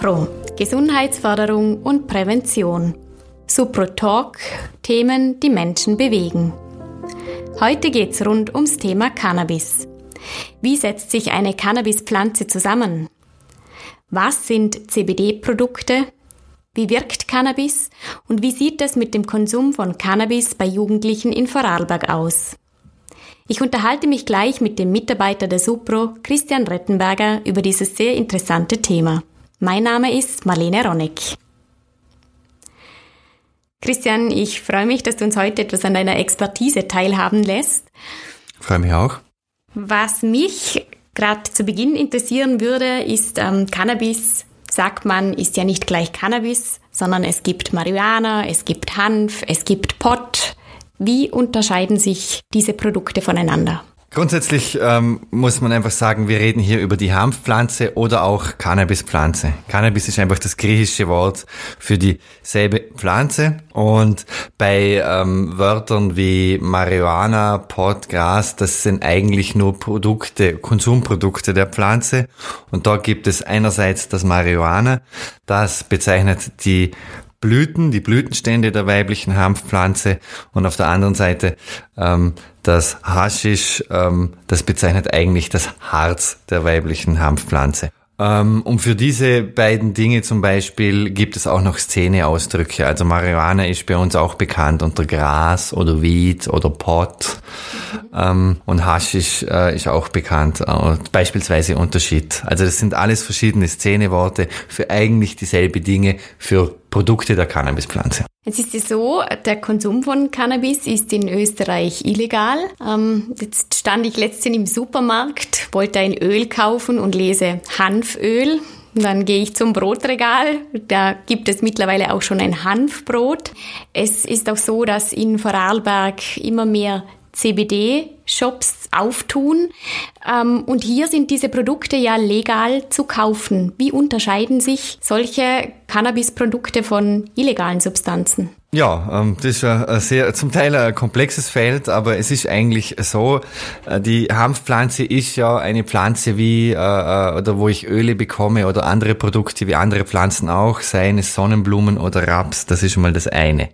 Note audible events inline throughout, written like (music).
Supro, Gesundheitsförderung und Prävention. Supro Talk, Themen, die Menschen bewegen. Heute geht's rund ums Thema Cannabis. Wie setzt sich eine Cannabispflanze zusammen? Was sind CBD-Produkte? Wie wirkt Cannabis? Und wie sieht es mit dem Konsum von Cannabis bei Jugendlichen in Vorarlberg aus? Ich unterhalte mich gleich mit dem Mitarbeiter der Supro, Christian Rettenberger, über dieses sehr interessante Thema. Mein Name ist Marlene Ronneck. Christian, ich freue mich, dass du uns heute etwas an deiner Expertise teilhaben lässt. Freue mich auch. Was mich gerade zu Beginn interessieren würde, ist ähm, Cannabis. Sagt man, ist ja nicht gleich Cannabis, sondern es gibt Marihuana, es gibt Hanf, es gibt Pot. Wie unterscheiden sich diese Produkte voneinander? Grundsätzlich ähm, muss man einfach sagen, wir reden hier über die Hanfpflanze oder auch Cannabispflanze. Cannabis ist einfach das griechische Wort für dieselbe Pflanze. Und bei ähm, Wörtern wie Marihuana, Pot, Gras, das sind eigentlich nur Produkte, Konsumprodukte der Pflanze. Und da gibt es einerseits das Marihuana, das bezeichnet die Blüten, die Blütenstände der weiblichen Hanfpflanze und auf der anderen Seite ähm, das Haschisch, ähm, das bezeichnet eigentlich das Harz der weiblichen Hanfpflanze. Ähm, und für diese beiden Dinge zum Beispiel gibt es auch noch Szeneausdrücke. Also Marihuana ist bei uns auch bekannt unter Gras oder Weed oder Pot. Ähm, und Haschisch äh, ist auch bekannt, äh, beispielsweise Unterschied. Also das sind alles verschiedene Szeneworte für eigentlich dieselbe Dinge, für Produkte der Cannabispflanze. Jetzt ist es so, der Konsum von Cannabis ist in Österreich illegal. Ähm, jetzt stand ich letztens im Supermarkt, wollte ein Öl kaufen und lese Hanföl. Dann gehe ich zum Brotregal. Da gibt es mittlerweile auch schon ein Hanfbrot. Es ist auch so, dass in Vorarlberg immer mehr CBD-Shops auftun. Ähm, und hier sind diese Produkte ja legal zu kaufen. Wie unterscheiden sich solche Cannabis-Produkte von illegalen Substanzen? Ja, ähm, das ist ein sehr, zum Teil ein komplexes Feld, aber es ist eigentlich so, äh, die Hanfpflanze ist ja eine Pflanze wie, äh, äh, oder wo ich Öle bekomme oder andere Produkte wie andere Pflanzen auch, seien es Sonnenblumen oder Raps, das ist schon mal das eine.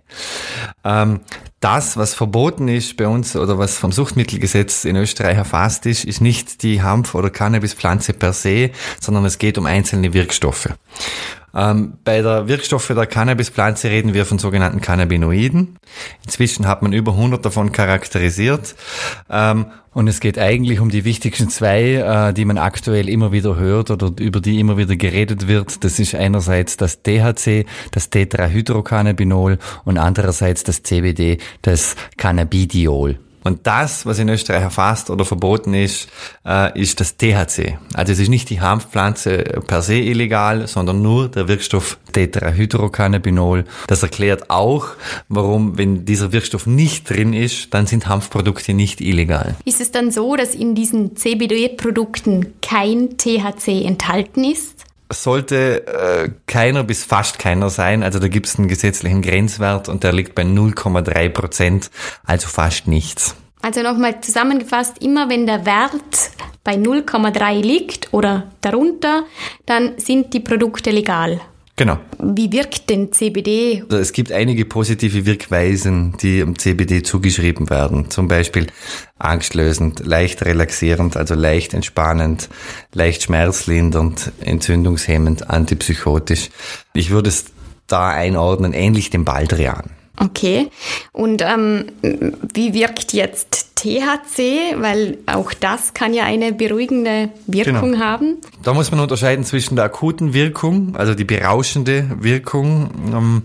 Ähm, das, was verboten ist bei uns oder was vom Suchtmittelgesetz in Österreich erfasst ist, ist nicht die Hanf- oder Cannabispflanze per se, sondern es geht um einzelne Wirkstoffe. Ähm, bei der Wirkstoffe der Cannabispflanze reden wir von sogenannten Cannabinoiden. Inzwischen hat man über 100 davon charakterisiert. Ähm, und es geht eigentlich um die wichtigsten zwei, äh, die man aktuell immer wieder hört oder über die immer wieder geredet wird. Das ist einerseits das THC, das Tetrahydrocannabinol und andererseits das CBD, das Cannabidiol. Und das, was in Österreich erfasst oder verboten ist, äh, ist das THC. Also es ist nicht die Hanfpflanze per se illegal, sondern nur der Wirkstoff Tetrahydrocannabinol. Das erklärt auch, warum, wenn dieser Wirkstoff nicht drin ist, dann sind Hanfprodukte nicht illegal. Ist es dann so, dass in diesen CBD-Produkten kein THC enthalten ist? Sollte äh, keiner bis fast keiner sein. Also da gibt es einen gesetzlichen Grenzwert und der liegt bei 0,3 Prozent, also fast nichts. Also nochmal zusammengefasst, immer wenn der Wert bei 0,3 liegt oder darunter, dann sind die Produkte legal. Genau. Wie wirkt denn CBD? Also es gibt einige positive Wirkweisen, die am CBD zugeschrieben werden. Zum Beispiel angstlösend, leicht relaxierend, also leicht entspannend, leicht schmerzlindernd, entzündungshemmend, antipsychotisch. Ich würde es da einordnen, ähnlich dem Baldrian. Okay. Und ähm, wie wirkt jetzt THC? Weil auch das kann ja eine beruhigende Wirkung genau. haben. Da muss man unterscheiden zwischen der akuten Wirkung, also die berauschende Wirkung, ähm,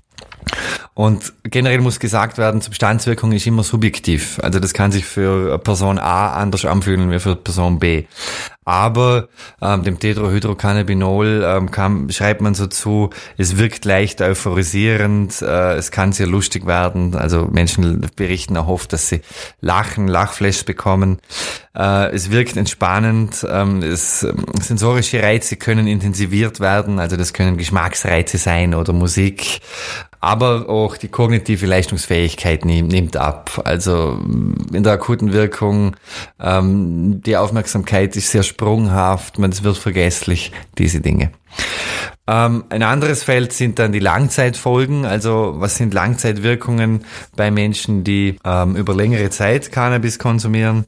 und generell muss gesagt werden, Substanzwirkung ist immer subjektiv. Also das kann sich für Person A anders anfühlen wie für Person B. Aber ähm, dem Tetrahydrocannabinol ähm, kann, schreibt man so zu, es wirkt leicht euphorisierend, äh, es kann sehr lustig werden. Also Menschen berichten oft, dass sie lachen, Lachflash bekommen. Äh, es wirkt entspannend, ähm, es, ähm, sensorische Reize können intensiviert werden, also das können Geschmacksreize sein oder Musik aber auch die kognitive Leistungsfähigkeit nimmt ab. Also in der akuten Wirkung, ähm, die Aufmerksamkeit ist sehr sprunghaft, man wird vergesslich, diese Dinge. Ähm, ein anderes Feld sind dann die Langzeitfolgen. Also was sind Langzeitwirkungen bei Menschen, die ähm, über längere Zeit Cannabis konsumieren?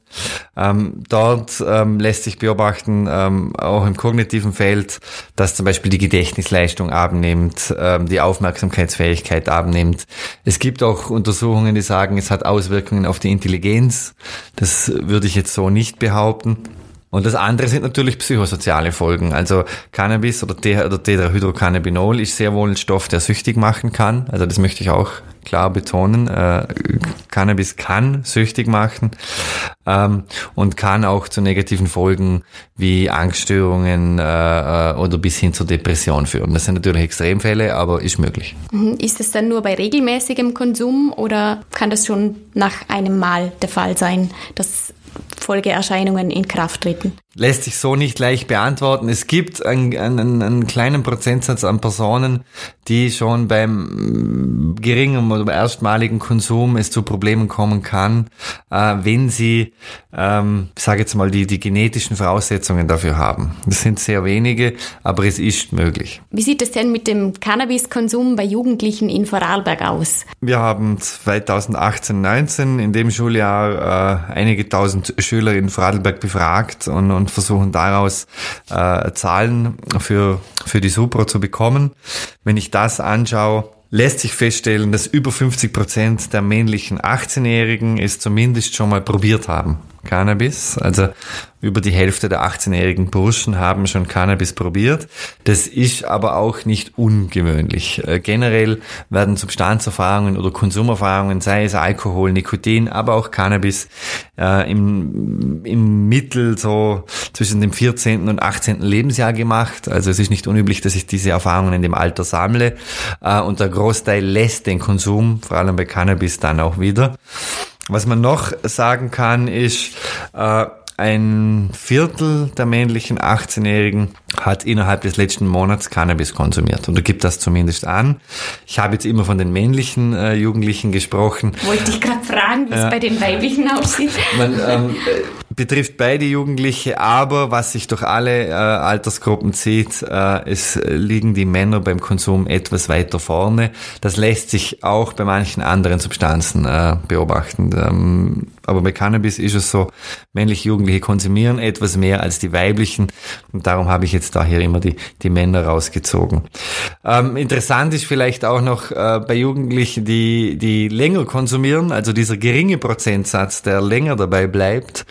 Ähm, dort ähm, lässt sich beobachten, ähm, auch im kognitiven Feld, dass zum Beispiel die Gedächtnisleistung abnimmt, ähm, die Aufmerksamkeitsfähigkeit abnimmt. Es gibt auch Untersuchungen, die sagen, es hat Auswirkungen auf die Intelligenz. Das würde ich jetzt so nicht behaupten. Und das andere sind natürlich psychosoziale Folgen. Also Cannabis oder, oder Tetrahydrocannabinol ist sehr wohl ein Stoff, der süchtig machen kann. Also das möchte ich auch klar betonen. Äh, Cannabis kann süchtig machen ähm, und kann auch zu negativen Folgen wie Angststörungen äh, äh, oder bis hin zur Depression führen. Das sind natürlich Extremfälle, aber ist möglich. Mhm. Ist es dann nur bei regelmäßigem Konsum oder kann das schon nach einem Mal der Fall sein, dass Folgeerscheinungen in Kraft treten? Lässt sich so nicht leicht beantworten. Es gibt einen, einen, einen kleinen Prozentsatz an Personen, die schon beim geringen oder erstmaligen Konsum es zu Problemen kommen kann, äh, wenn sie, ähm, ich sage jetzt mal, die, die genetischen Voraussetzungen dafür haben. Das sind sehr wenige, aber es ist möglich. Wie sieht es denn mit dem Cannabiskonsum bei Jugendlichen in Vorarlberg aus? Wir haben 2018, 19 in dem Schuljahr äh, einige tausend Schüler in Vorarlberg befragt und, und versuchen daraus äh, Zahlen für, für die Supro zu bekommen. Wenn ich das anschaue, lässt sich feststellen, dass über 50 Prozent der männlichen 18-Jährigen es zumindest schon mal probiert haben. Cannabis. Also über die Hälfte der 18-jährigen Burschen haben schon Cannabis probiert. Das ist aber auch nicht ungewöhnlich. Äh, generell werden Substanzerfahrungen oder Konsumerfahrungen, sei es Alkohol, Nikotin, aber auch Cannabis, äh, im, im Mittel so zwischen dem 14. und 18. Lebensjahr gemacht. Also es ist nicht unüblich, dass ich diese Erfahrungen in dem Alter sammle. Äh, und der Großteil lässt den Konsum, vor allem bei Cannabis, dann auch wieder. Was man noch sagen kann, ist, äh, ein Viertel der männlichen 18-Jährigen hat innerhalb des letzten Monats Cannabis konsumiert oder gibt das zumindest an. Ich habe jetzt immer von den männlichen äh, Jugendlichen gesprochen. Wollte ich gerade fragen, wie es bei den weiblichen aussieht. Man, ähm, (laughs) betrifft beide Jugendliche, aber was sich durch alle äh, Altersgruppen zieht, äh, es liegen die Männer beim Konsum etwas weiter vorne. Das lässt sich auch bei manchen anderen Substanzen äh, beobachten. Ähm, aber bei Cannabis ist es so, männliche Jugendliche konsumieren etwas mehr als die weiblichen und darum habe ich jetzt da hier immer die, die Männer rausgezogen. Ähm, interessant ist vielleicht auch noch äh, bei Jugendlichen, die, die länger konsumieren, also dieser geringe Prozentsatz, der länger dabei bleibt,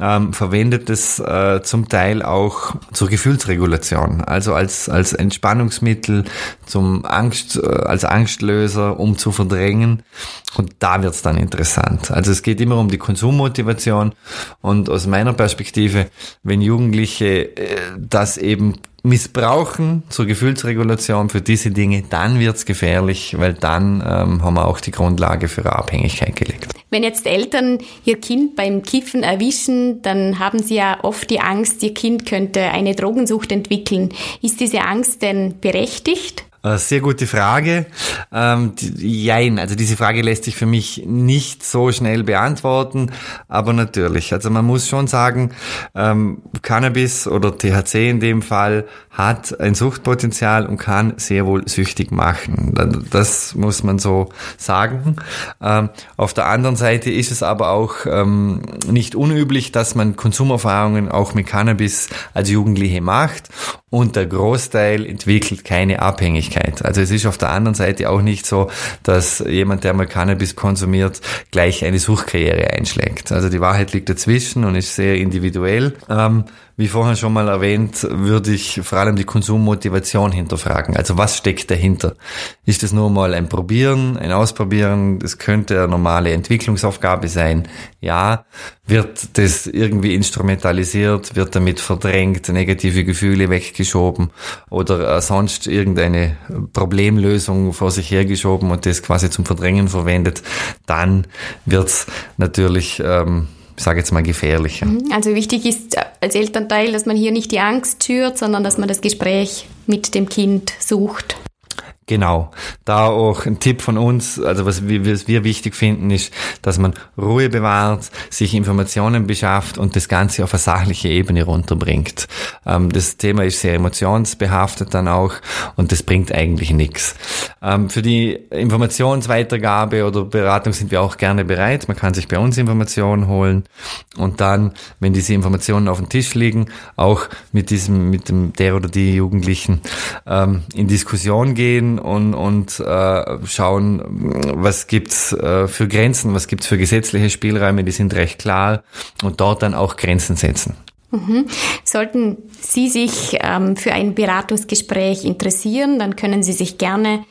ähm, verwendet es äh, zum Teil auch zur Gefühlsregulation, also als, als Entspannungsmittel, zum Angst, äh, als Angstlöser, um zu verdrängen. Und da wird's dann interessant. Also es geht immer um die Konsummotivation und aus meiner Perspektive, wenn Jugendliche äh, das eben missbrauchen zur Gefühlsregulation für diese Dinge, dann wird's gefährlich, weil dann ähm, haben wir auch die Grundlage für eine Abhängigkeit gelegt. Wenn jetzt Eltern ihr Kind beim Kiffen erwischen, dann haben sie ja oft die Angst, ihr Kind könnte eine Drogensucht entwickeln. Ist diese Angst denn berechtigt? Äh, sehr gute Frage. Ähm, jein, also diese Frage lässt sich für mich nicht so schnell beantworten, aber natürlich. Also man muss schon sagen, ähm, Cannabis oder THC in dem Fall hat ein Suchtpotenzial und kann sehr wohl süchtig machen. Das muss man so sagen. Ähm, auf der anderen Seite ist es aber auch ähm, nicht unüblich, dass man Konsumerfahrungen auch mit Cannabis als Jugendliche macht und der Großteil entwickelt keine Abhängigkeit. Also es ist auf der anderen Seite auch nicht so, dass jemand, der mal Cannabis konsumiert, gleich eine Suchkarriere einschlägt. Also die Wahrheit liegt dazwischen und ist sehr individuell. Ähm, wie vorhin schon mal erwähnt, würde ich vor allem die Konsummotivation hinterfragen. Also was steckt dahinter? Ist es nur mal ein Probieren, ein Ausprobieren? Das könnte eine normale Entwicklungsaufgabe sein. Ja. Wird das irgendwie instrumentalisiert? Wird damit verdrängt? Negative Gefühle weggeschoben? Oder äh, sonst irgendeine Problemlösung vor sich hergeschoben und das quasi zum Verdrängen verwendet? Dann wird's natürlich ähm, ich sage jetzt mal, gefährlicher. Mhm. Also wichtig ist als Elternteil, dass man hier nicht die Angst schürt, sondern dass man das Gespräch mit dem Kind sucht. Genau. Da auch ein Tipp von uns, also was wir, was wir wichtig finden, ist, dass man Ruhe bewahrt, sich Informationen beschafft und das Ganze auf eine sachliche Ebene runterbringt. Ähm, das Thema ist sehr emotionsbehaftet dann auch und das bringt eigentlich nichts. Ähm, für die Informationsweitergabe oder Beratung sind wir auch gerne bereit. Man kann sich bei uns Informationen holen und dann, wenn diese Informationen auf dem Tisch liegen, auch mit diesem, mit dem der oder die Jugendlichen ähm, in Diskussion gehen und, und äh, schauen, was gibt's äh, für Grenzen, was gibt's für gesetzliche Spielräume, die sind recht klar und dort dann auch Grenzen setzen. Mhm. Sollten Sie sich ähm, für ein Beratungsgespräch interessieren, dann können Sie sich gerne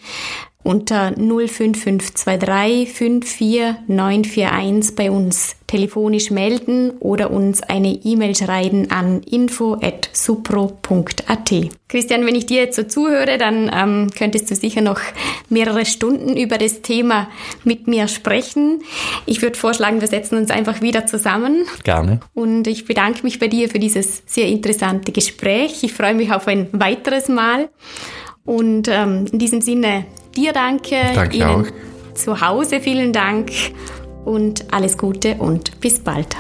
unter 05523 54941 bei uns telefonisch melden oder uns eine E-Mail schreiben an info@supro.at. Christian, wenn ich dir jetzt so zuhöre, dann ähm, könntest du sicher noch mehrere Stunden über das Thema mit mir sprechen. Ich würde vorschlagen, wir setzen uns einfach wieder zusammen. Gerne. Und ich bedanke mich bei dir für dieses sehr interessante Gespräch. Ich freue mich auf ein weiteres Mal. Und ähm, in diesem Sinne dir danke. Danke Ihnen auch. zu Hause vielen Dank und alles Gute und bis bald.